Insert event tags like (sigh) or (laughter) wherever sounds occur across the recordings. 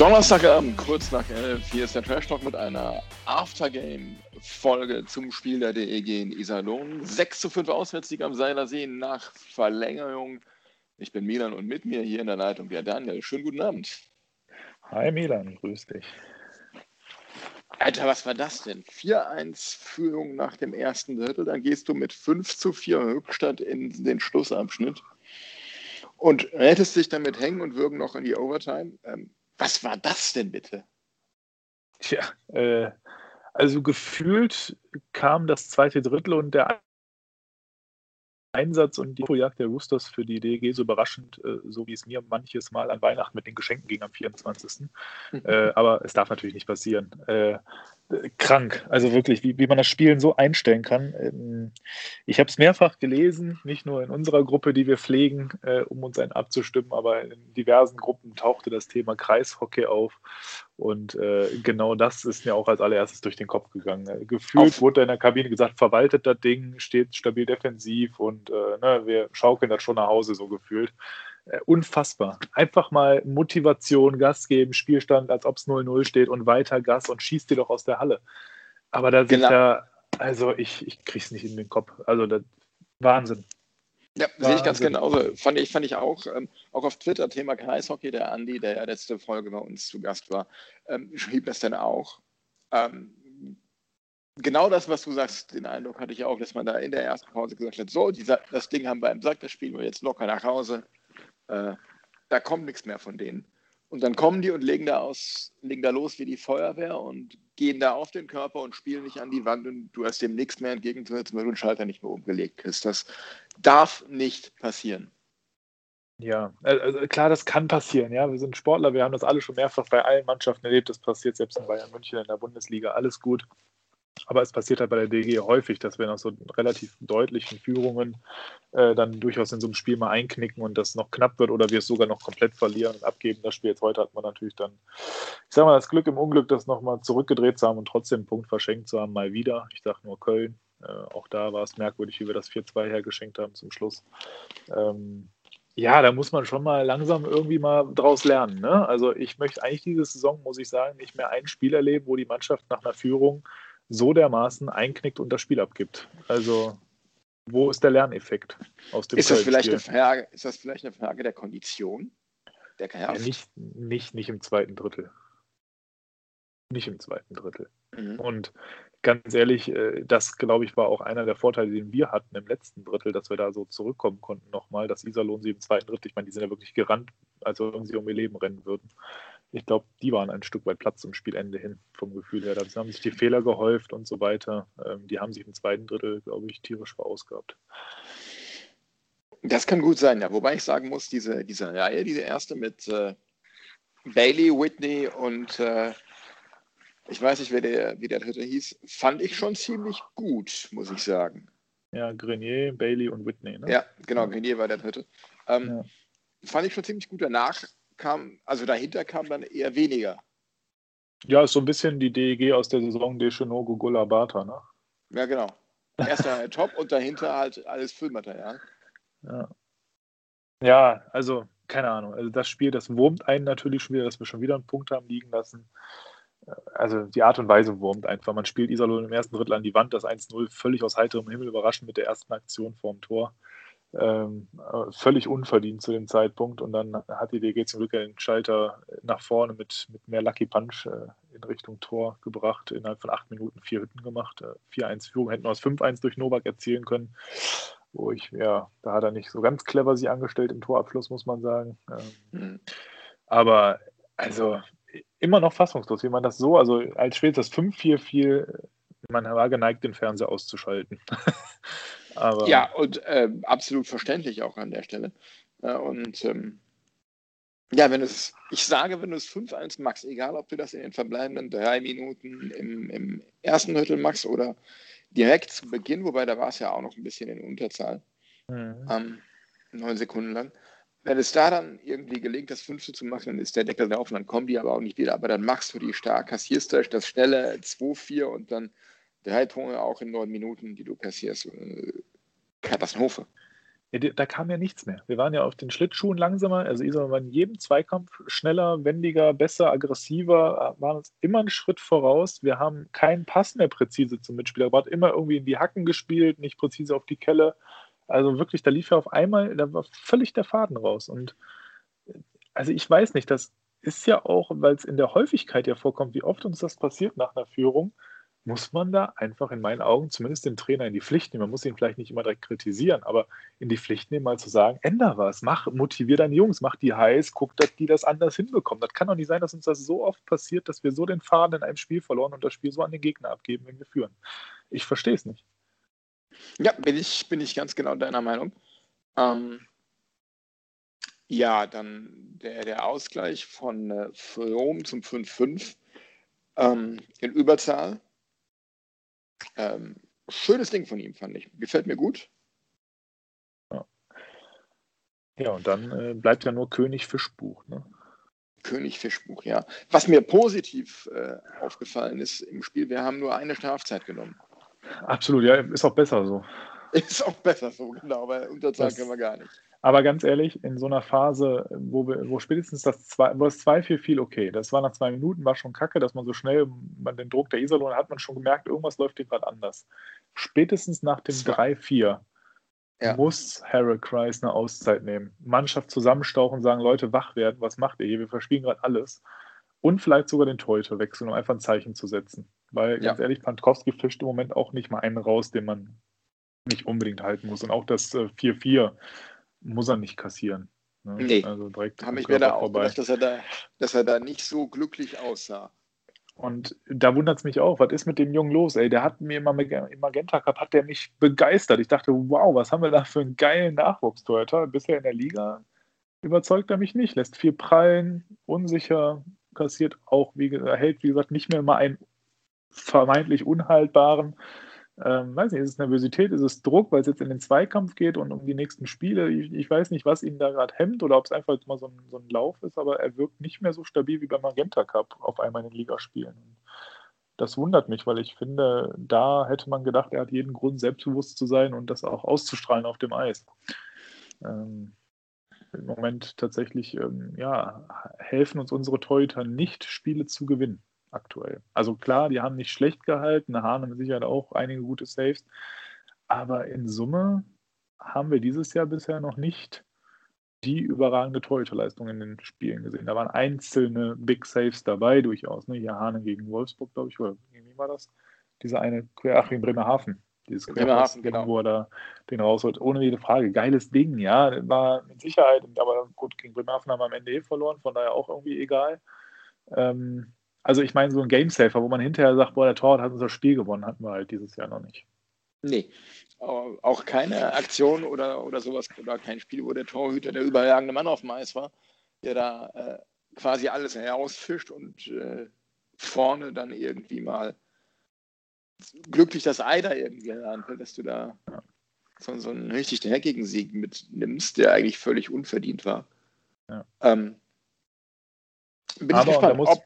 Donnerstagabend, kurz nach elf. Hier ist der Trash Talk mit einer Aftergame-Folge zum Spiel der DEG in Iserlohn. 6 zu 5 Auswärtssieg am Seilersee nach Verlängerung. Ich bin Milan und mit mir hier in der Leitung der Daniel. Schönen guten Abend. Hi Milan, grüß dich. Alter, was war das denn? 4-1 Führung nach dem ersten Drittel, dann gehst du mit 5 zu 4 Rückstand in den Schlussabschnitt und rettest dich dann mit Hängen und Würgen noch in die Overtime. Ähm, was war das denn bitte? Tja, äh, also gefühlt kam das zweite Drittel und der Einsatz und die Projekt der Roosters für die DEG so überraschend, äh, so wie es mir manches Mal an Weihnachten mit den Geschenken ging am 24. äh, aber es darf natürlich nicht passieren. Äh, krank. Also wirklich, wie, wie man das Spielen so einstellen kann. Ähm, ich habe es mehrfach gelesen, nicht nur in unserer Gruppe, die wir pflegen, äh, um uns einen abzustimmen, aber in diversen Gruppen tauchte das Thema Kreishockey auf. Und äh, genau das ist mir auch als allererstes durch den Kopf gegangen. Äh, gefühlt auf. wurde in der Kabine gesagt, verwaltet das Ding, steht stabil defensiv und äh, ne, wir schaukeln das schon nach Hause, so gefühlt. Äh, unfassbar. Einfach mal Motivation, Gas geben, Spielstand, als ob es 0-0 steht und weiter Gas und schießt dir doch aus der Halle. Aber da sind genau. ja, also ich, ich krieg's nicht in den Kopf. Also das, Wahnsinn. Ja, sehe ich ganz genauso. Fand ich, fand ich auch, ähm, auch auf Twitter, Thema Kreishockey, der Andi, der ja letzte Folge bei uns zu Gast war, ähm, schrieb das dann auch. Ähm, genau das, was du sagst, den Eindruck hatte ich auch, dass man da in der ersten Pause gesagt hat, so, dieser, das Ding haben wir im Sack, das spielen wir jetzt locker nach Hause. Äh, da kommt nichts mehr von denen. Und dann kommen die und legen da, aus, legen da los wie die Feuerwehr und gehen da auf den Körper und spielen nicht an die Wand und du hast dem nichts mehr entgegenzusetzen, weil du den Schalter nicht mehr umgelegt kriegst. Das darf nicht passieren. Ja, also klar, das kann passieren. Ja, wir sind Sportler, wir haben das alle schon mehrfach bei allen Mannschaften erlebt. Das passiert selbst in Bayern München in der Bundesliga. Alles gut. Aber es passiert halt bei der DG häufig, dass wir nach so relativ deutlichen Führungen äh, dann durchaus in so einem Spiel mal einknicken und das noch knapp wird oder wir es sogar noch komplett verlieren und abgeben. Das Spiel jetzt heute hat man natürlich dann, ich sag mal, das Glück im Unglück, das nochmal zurückgedreht zu haben und trotzdem einen Punkt verschenkt zu haben, mal wieder. Ich sage nur Köln. Äh, auch da war es merkwürdig, wie wir das 4-2 hergeschenkt haben zum Schluss. Ähm, ja, da muss man schon mal langsam irgendwie mal draus lernen. Ne? Also ich möchte eigentlich diese Saison, muss ich sagen, nicht mehr ein Spiel erleben, wo die Mannschaft nach einer Führung so dermaßen einknickt und das Spiel abgibt. Also, wo ist der Lerneffekt aus dem ist das, vielleicht eine Frage, ist das vielleicht eine Frage der Kondition? Der ja, nicht, nicht, nicht im zweiten Drittel. Nicht im zweiten Drittel. Mhm. Und ganz ehrlich, äh, das glaube ich war auch einer der Vorteile, den wir hatten im letzten Drittel, dass wir da so zurückkommen konnten nochmal, dass Iserlohn sie im zweiten Drittel, ich meine, die sind ja wirklich gerannt, als wenn sie um ihr Leben rennen würden ich glaube, die waren ein Stück weit Platz zum Spielende hin, vom Gefühl her. Da haben sich die Fehler gehäuft und so weiter. Ähm, die haben sich im zweiten Drittel, glaube ich, tierisch verausgabt. Das kann gut sein, ja. Wobei ich sagen muss, diese, diese Reihe, diese erste mit äh, Bailey, Whitney und äh, ich weiß nicht, wer der, wie der dritte hieß, fand ich schon ziemlich gut, muss ich sagen. Ja, Grenier, Bailey und Whitney, ne? Ja, genau, Grenier war der dritte. Ähm, ja. Fand ich schon ziemlich gut. Danach kam, also dahinter kam dann eher weniger. Ja, ist so ein bisschen die DEG aus der Saison Deschenogo Gulabata, ne? Ja, genau. Erster (laughs) Top und dahinter halt alles Füllmaterial. Ja. ja, also keine Ahnung. Also das Spiel, das wurmt einen natürlich schon wieder, dass wir schon wieder einen Punkt haben liegen lassen. Also die Art und Weise wurmt einfach. Man spielt Iserlohn im ersten Drittel an die Wand, das 1-0 völlig aus heiterem Himmel überraschend mit der ersten Aktion vorm Tor ähm, völlig unverdient zu dem Zeitpunkt. Und dann hat die DG zum Glück den Schalter nach vorne mit, mit mehr Lucky Punch äh, in Richtung Tor gebracht. Innerhalb von acht Minuten vier Hütten gemacht. Äh, 4-1 Führung hätten wir aus 5-1 durch Novak erzielen können. Wo ich, ja, da hat er nicht so ganz clever sich angestellt im Torabschluss, muss man sagen. Ähm, mhm. Aber also immer noch fassungslos, wie man das so, also als spätestens 5-4 fiel, man war geneigt, den Fernseher auszuschalten. (laughs) Aber ja, und äh, absolut verständlich auch an der Stelle. Äh, und ähm, Ja, wenn es, ich sage, wenn du es 5-1 machst, egal ob du das in den verbleibenden drei Minuten im, im ersten Drittel machst oder direkt zu Beginn, wobei da war es ja auch noch ein bisschen in Unterzahl, mhm. ähm, neun Sekunden lang. Wenn es da dann irgendwie gelingt, das Fünfte zu machen, dann ist der Deckel drauf und dann kommen die aber auch nicht wieder. Aber dann machst du die stark, kassierst du das schnelle 2-4 und dann drei Tore auch in neun Minuten, die du kassierst. Äh, Katastrophe. Ja, da kam ja nichts mehr. Wir waren ja auf den Schlittschuhen langsamer. Also Isar war in jedem Zweikampf schneller, wendiger, besser, aggressiver, waren uns immer einen Schritt voraus. Wir haben keinen Pass mehr präzise zum Mitspieler gebracht, immer irgendwie in die Hacken gespielt, nicht präzise auf die Kelle. Also wirklich, da lief ja auf einmal, da war völlig der Faden raus. Und also ich weiß nicht, das ist ja auch, weil es in der Häufigkeit ja vorkommt, wie oft uns das passiert nach einer Führung, muss man da einfach in meinen Augen zumindest den Trainer in die Pflicht nehmen. Man muss ihn vielleicht nicht immer direkt kritisieren, aber in die Pflicht nehmen, mal zu sagen, änder was, mach, motivier deine Jungs, mach die heiß, guck, dass die das anders hinbekommen. Das kann doch nicht sein, dass uns das so oft passiert, dass wir so den Faden in einem Spiel verloren und das Spiel so an den Gegner abgeben, wenn wir führen. Ich verstehe es nicht. Ja, bin ich, bin ich ganz genau deiner Meinung. Ähm, ja, dann der, der Ausgleich von äh, From zum 5-5 ähm, in Überzahl ähm, schönes Ding von ihm, fand ich. Gefällt mir gut. Ja, ja und dann äh, bleibt ja nur König Fischbuch. Ne? König Fischbuch, ja. Was mir positiv äh, aufgefallen ist im Spiel, wir haben nur eine Strafzeit genommen. Absolut, ja, ist auch besser so. (laughs) Ist auch besser so, genau, weil Unterzahl können wir gar nicht. Aber ganz ehrlich, in so einer Phase, wo, wir, wo spätestens das 2-4 fiel, okay, das war nach zwei Minuten, war schon kacke, dass man so schnell man den Druck der Iserlohn hat man schon gemerkt, irgendwas läuft hier gerade anders. Spätestens nach dem 3-4 ja. muss Harold Kreis eine Auszeit nehmen. Mannschaft zusammenstauchen, sagen, Leute, wach werden, was macht ihr hier? Wir verspielen gerade alles. Und vielleicht sogar den Torhüter wechseln, um einfach ein Zeichen zu setzen. Weil, ja. ganz ehrlich, Pankowski fischt im Moment auch nicht mal einen raus, den man nicht unbedingt halten muss. Und auch das 4-4 äh, muss er nicht kassieren. Ne? Nee, also direkt habe ich mir da auch gedacht, dass er da, dass er da nicht so glücklich aussah. Und da wundert es mich auch, was ist mit dem Jungen los? Ey, der hat mir immer im Magenta Cup hat der mich begeistert. Ich dachte, wow, was haben wir da für einen geilen Nachwuchstorhüter? Bisher in der Liga überzeugt er mich nicht, lässt viel prallen, unsicher, kassiert auch, wie hält, wie gesagt, nicht mehr mal einen vermeintlich unhaltbaren ähm, weiß nicht, ist es Nervosität, ist es Druck, weil es jetzt in den Zweikampf geht und um die nächsten Spiele. Ich, ich weiß nicht, was ihn da gerade hemmt oder ob es einfach mal so ein, so ein Lauf ist, aber er wirkt nicht mehr so stabil wie beim Magenta Cup auf einmal in den Ligaspielen. Das wundert mich, weil ich finde, da hätte man gedacht, er hat jeden Grund, selbstbewusst zu sein und das auch auszustrahlen auf dem Eis. Ähm, Im Moment tatsächlich, ähm, ja, helfen uns unsere Torhüter nicht, Spiele zu gewinnen aktuell. Also klar, die haben nicht schlecht gehalten, Hahn mit Sicherheit auch einige gute Saves, aber in Summe haben wir dieses Jahr bisher noch nicht die überragende Torhüterleistung in den Spielen gesehen. Da waren einzelne Big Saves dabei durchaus. Ne? Hier Hahn gegen Wolfsburg, glaube ich, oder wie war das? Dieser eine, ach, gegen Bremerhaven. Dieses Bremerhaven, genau. wo er da den rausholt. Ohne jede Frage. Geiles Ding, ja. War mit Sicherheit, aber gut, gegen Bremerhaven haben wir am Ende eh verloren, von daher auch irgendwie egal. Ähm, also ich meine, so ein Gamesafer, wo man hinterher sagt, boah, der Torwart hat unser Spiel gewonnen, hatten wir halt dieses Jahr noch nicht. Nee, auch keine Aktion oder, oder sowas oder kein Spiel, wo der Torhüter der überragende Mann auf dem Eis war, der da äh, quasi alles herausfischt und äh, vorne dann irgendwie mal glücklich das Ei da irgendwie anfällt, dass du da ja. so, so einen richtig dreckigen Sieg mitnimmst, der eigentlich völlig unverdient war. Ja. Ähm, bin Aber ich gespannt, ob,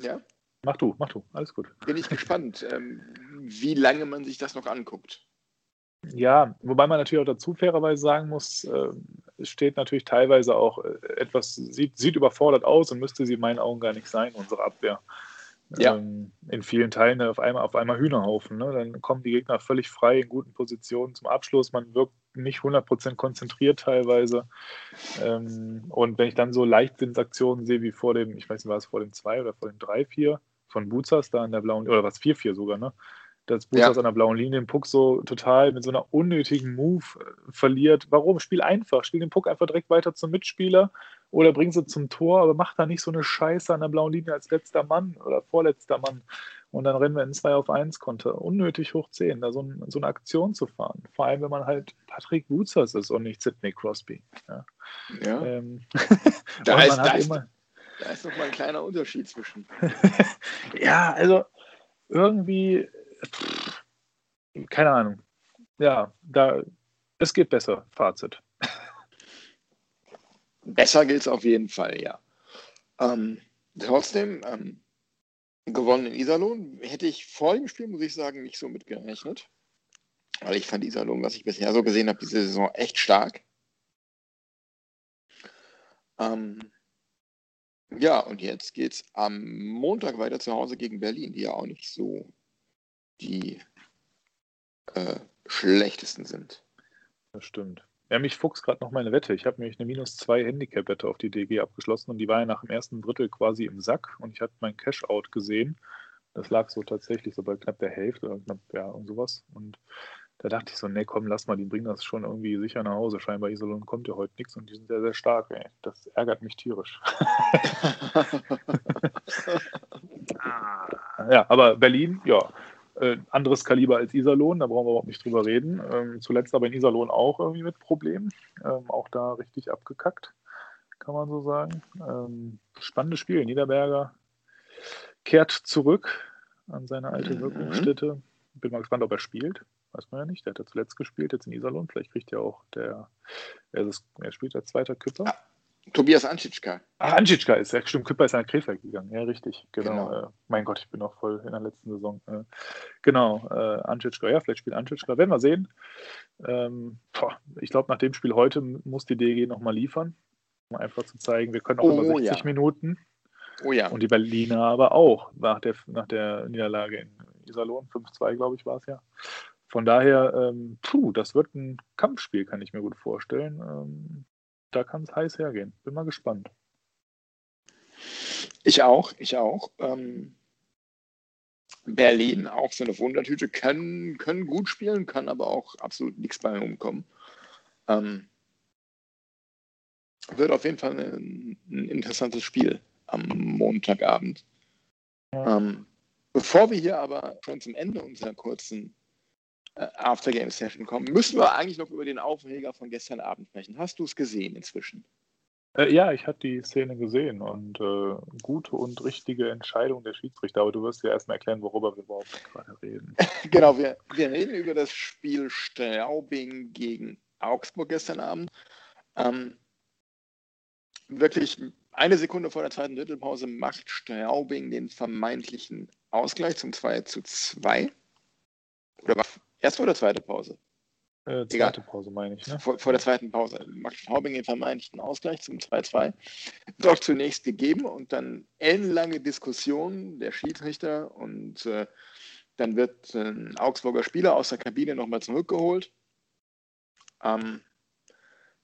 ja. Mach du, mach du, alles gut. Bin ich gespannt, ähm, wie lange man sich das noch anguckt. Ja, wobei man natürlich auch dazu fairerweise sagen muss, äh, es steht natürlich teilweise auch äh, etwas, sieht, sieht überfordert aus und müsste sie in meinen Augen gar nicht sein, unsere Abwehr. Ja. Ähm, in vielen Teilen auf einmal, auf einmal Hühnerhaufen. Ne? Dann kommen die Gegner völlig frei in guten Positionen zum Abschluss. Man wirkt nicht 100% konzentriert teilweise. Ähm, und wenn ich dann so Leichtsinnsaktionen sehe wie vor dem, ich weiß nicht, war es vor dem 2 oder vor dem 3-4 von Buzas da an der blauen, oder was 4-4 sogar, ne? dass Buzas ja. an der blauen Linie den Puck so total mit so einer unnötigen Move äh, verliert. Warum? Spiel einfach. Spiel den Puck einfach direkt weiter zum Mitspieler oder bring sie zum Tor, aber mach da nicht so eine Scheiße an der blauen Linie als letzter Mann oder vorletzter Mann. Und dann rennen wir in 2 auf 1 Konter. Unnötig hoch 10, da so, ein, so, eine Aktion zu fahren. Vor allem, wenn man halt Patrick Wutzers ist und nicht Sidney Crosby. Ja. ja. Ähm, (laughs) da, ist, da, ist, da ist noch mal ein kleiner Unterschied zwischen. (laughs) ja, also irgendwie, pff, keine Ahnung. Ja, da, es geht besser. Fazit. Besser geht es auf jeden Fall, ja. Ähm, trotzdem, ähm, gewonnen in Iserlohn. Hätte ich vor dem Spiel, muss ich sagen, nicht so mitgerechnet. Weil ich fand Iserlohn, was ich bisher so gesehen habe, diese Saison echt stark. Ähm, ja, und jetzt geht es am Montag weiter zu Hause gegen Berlin, die ja auch nicht so die äh, schlechtesten sind. Das stimmt. Ja, mich fuchst gerade noch meine Wette. Ich habe nämlich eine minus 2 Handicap-Wette auf die DG abgeschlossen und die war ja nach dem ersten Drittel quasi im Sack und ich hatte mein Cash-Out gesehen. Das lag so tatsächlich so bei knapp der Hälfte oder knapp, ja, und sowas. Und da dachte ich so, nee, komm, lass mal, die bringen das schon irgendwie sicher nach Hause. Scheinbar Iserlohn kommt ja heute nichts und die sind sehr, sehr stark, ey. Das ärgert mich tierisch. (laughs) (laughs) ja, aber Berlin, ja, äh, anderes Kaliber als Iserlohn, da brauchen wir überhaupt nicht drüber reden. Ähm, zuletzt aber in Iserlohn auch irgendwie mit Problemen. Ähm, auch da richtig abgekackt, kann man so sagen. Ähm, spannendes Spiel. Niederberger kehrt zurück an seine alte mhm. Wirkungsstätte. Bin mal gespannt, ob er spielt. Weiß man ja nicht. Der hat ja zuletzt gespielt, jetzt in Iserlohn. Vielleicht kriegt ja auch der, er, ist, er spielt als zweiter Küpper. Tobias Anschitschka. Ach, Anschitschka ist ja, stimmt, Küpper ist nach Krefeld gegangen. Ja, richtig, genau. genau. Äh, mein Gott, ich bin noch voll in der letzten Saison. Äh, genau, äh, Anschitschka, ja, vielleicht spielt Anschitschka. Werden wir sehen. Ähm, boah, ich glaube, nach dem Spiel heute muss die DG nochmal liefern, um einfach zu zeigen, wir können auch oh, über 60 ja. Minuten. Oh ja. Und die Berliner aber auch nach der, nach der Niederlage in Iserlohn, 5-2, glaube ich, war es ja. Von daher, ähm, puh, das wird ein Kampfspiel, kann ich mir gut vorstellen. Ähm, da kann es heiß hergehen. Bin mal gespannt. Ich auch, ich auch. Ähm, Berlin auch so eine Wundertüte, können, können gut spielen, kann aber auch absolut nichts bei rumkommen. Ähm, wird auf jeden Fall ein, ein interessantes Spiel am Montagabend. Ja. Ähm, bevor wir hier aber schon zum Ende unserer kurzen Aftergame-Session kommen, müssen wir eigentlich noch über den Aufreger von gestern Abend sprechen. Hast du es gesehen inzwischen? Äh, ja, ich habe die Szene gesehen und äh, gute und richtige Entscheidung der Schiedsrichter. Aber du wirst ja erstmal erklären, worüber wir überhaupt gerade reden. (laughs) genau, wir, wir reden über das Spiel Straubing gegen Augsburg gestern Abend. Ähm, wirklich eine Sekunde vor der zweiten Drittelpause macht Straubing den vermeintlichen Ausgleich zum 2 zu 2. Oder war Erste oder zweite Pause? Äh, zweite Egal. Pause meine ich. Ne? Vor, vor, der zweiten Pause macht Straubing vermeintlichen Ausgleich zum 2-2. Doch zunächst gegeben und dann ellenlange Diskussion der Schiedsrichter und äh, dann wird ein Augsburger Spieler aus der Kabine nochmal zurückgeholt. Ähm,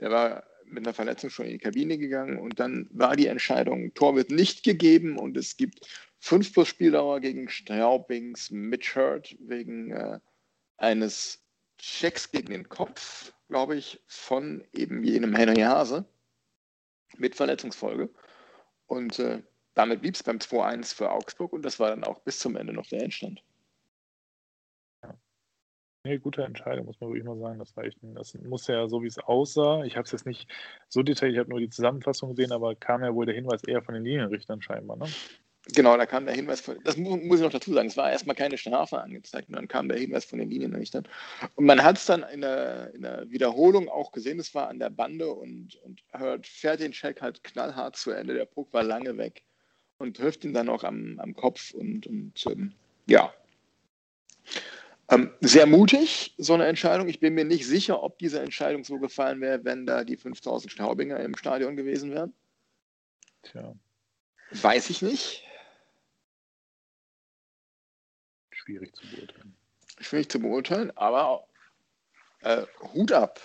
der war mit einer Verletzung schon in die Kabine gegangen und dann war die Entscheidung, Tor wird nicht gegeben und es gibt 5 plus Spieldauer gegen Straubings Mitch Hurt wegen äh, eines Checks gegen den Kopf, glaube ich, von eben jenem Henry Hase mit Verletzungsfolge. Und äh, damit blieb es beim 2-1 für Augsburg und das war dann auch bis zum Ende noch der Endstand. Nee, gute Entscheidung, muss man wirklich mal sagen. Das war echt, das muss ja so, wie es aussah. Ich habe es jetzt nicht so detailliert, ich habe nur die Zusammenfassung gesehen, aber kam ja wohl der Hinweis eher von den Linienrichtern scheinbar, ne? Genau, da kam der Hinweis von, das muss ich noch dazu sagen, es war erstmal keine Strafe angezeigt und dann kam der Hinweis von den Linienrichtern. Und man hat es dann in der, in der, Wiederholung auch gesehen, es war an der Bande und, und Hurt fährt den Check halt knallhart zu Ende, der Puck war lange weg und trifft ihn dann auch am, am Kopf und, und ähm, ja. Ähm, sehr mutig, so eine Entscheidung. Ich bin mir nicht sicher, ob diese Entscheidung so gefallen wäre, wenn da die 5000 Staubinger im Stadion gewesen wären. Tja. Weiß ich nicht. Schwierig zu beurteilen. Schwierig zu beurteilen, aber äh, Hut ab.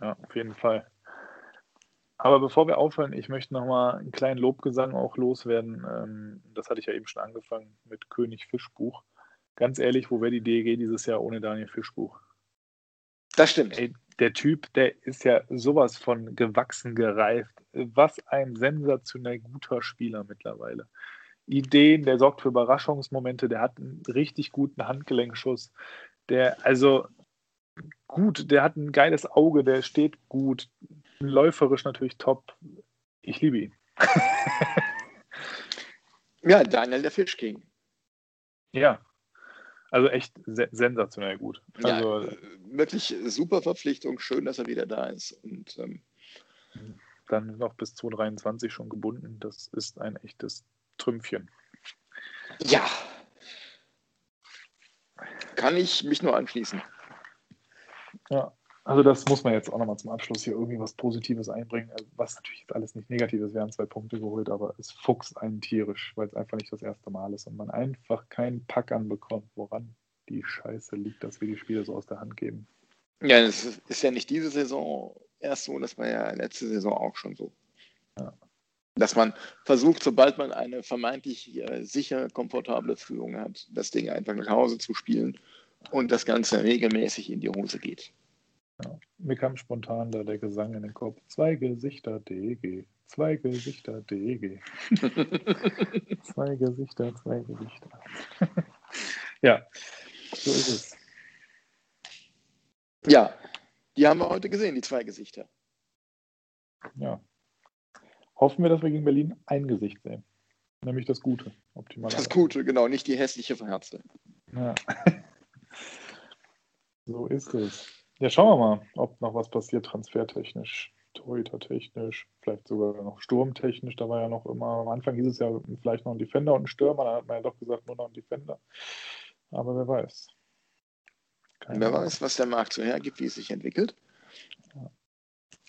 Ja, auf jeden Fall. Aber bevor wir aufhören, ich möchte nochmal einen kleinen Lobgesang auch loswerden. Ähm, das hatte ich ja eben schon angefangen mit König Fischbuch. Ganz ehrlich, wo wäre die DEG dieses Jahr ohne Daniel Fischbuch? Das stimmt. Ey, der Typ, der ist ja sowas von gewachsen gereift. Was ein sensationell guter Spieler mittlerweile Ideen, der sorgt für Überraschungsmomente, der hat einen richtig guten Handgelenkschuss. Der, also gut, der hat ein geiles Auge, der steht gut, läuferisch natürlich top. Ich liebe ihn. (laughs) ja, Daniel der Fischking. Ja, also echt se sensationell gut. Also, ja, wirklich super Verpflichtung. Schön, dass er wieder da ist. Und ähm, dann noch bis 2023 schon gebunden. Das ist ein echtes Trümpfchen. Ja. Kann ich mich nur anschließen. Ja, also das muss man jetzt auch nochmal zum Abschluss hier irgendwie was Positives einbringen, also was natürlich jetzt alles nicht negativ ist. Wir haben zwei Punkte geholt, aber es fuchst einen tierisch, weil es einfach nicht das erste Mal ist und man einfach keinen Pack anbekommt, woran die Scheiße liegt, dass wir die Spiele so aus der Hand geben. Ja, es ist ja nicht diese Saison erst so, das war ja letzte Saison auch schon so. Ja. Dass man versucht, sobald man eine vermeintlich äh, sicher komfortable Führung hat, das Ding einfach nach Hause zu spielen und das Ganze regelmäßig in die Hose geht. Ja. Mir kam spontan da der Gesang in den Kopf. Zwei Gesichter DG. Zwei Gesichter DG. (laughs) zwei Gesichter, zwei Gesichter. (laughs) ja, so ist es. Ja, die haben wir heute gesehen, die zwei Gesichter. Ja. Hoffen wir, dass wir gegen Berlin ein Gesicht sehen. Nämlich das Gute. Optimal. Das Gute, genau, nicht die hässliche Verherzte. Ja. (laughs) so ist es. Ja, schauen wir mal, ob noch was passiert, transfertechnisch, Torhüter-technisch, vielleicht sogar noch sturmtechnisch. Da war ja noch immer, am Anfang hieß es ja vielleicht noch ein Defender und ein Stürmer, dann hat man ja doch gesagt, nur noch ein Defender. Aber wer weiß. Keine wer weiß, was der Markt so hergibt, wie es sich entwickelt. Ja.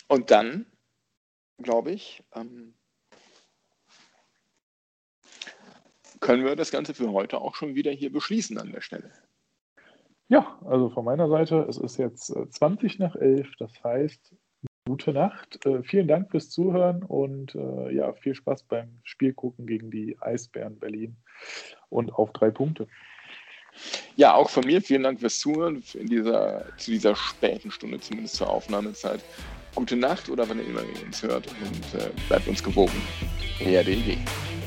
Und dann, glaube ich, ähm, können wir das Ganze für heute auch schon wieder hier beschließen an der Stelle. Ja, also von meiner Seite, es ist jetzt 20 äh, nach 11, das heißt, gute Nacht. Äh, vielen Dank fürs Zuhören und äh, ja, viel Spaß beim Spiel gucken gegen die Eisbären Berlin und auf drei Punkte. Ja, auch von mir vielen Dank fürs Zuhören in dieser, zu dieser späten Stunde, zumindest zur Aufnahmezeit. Gute Nacht oder wann immer ihr uns hört und äh, bleibt uns gewogen. ERDG. shit!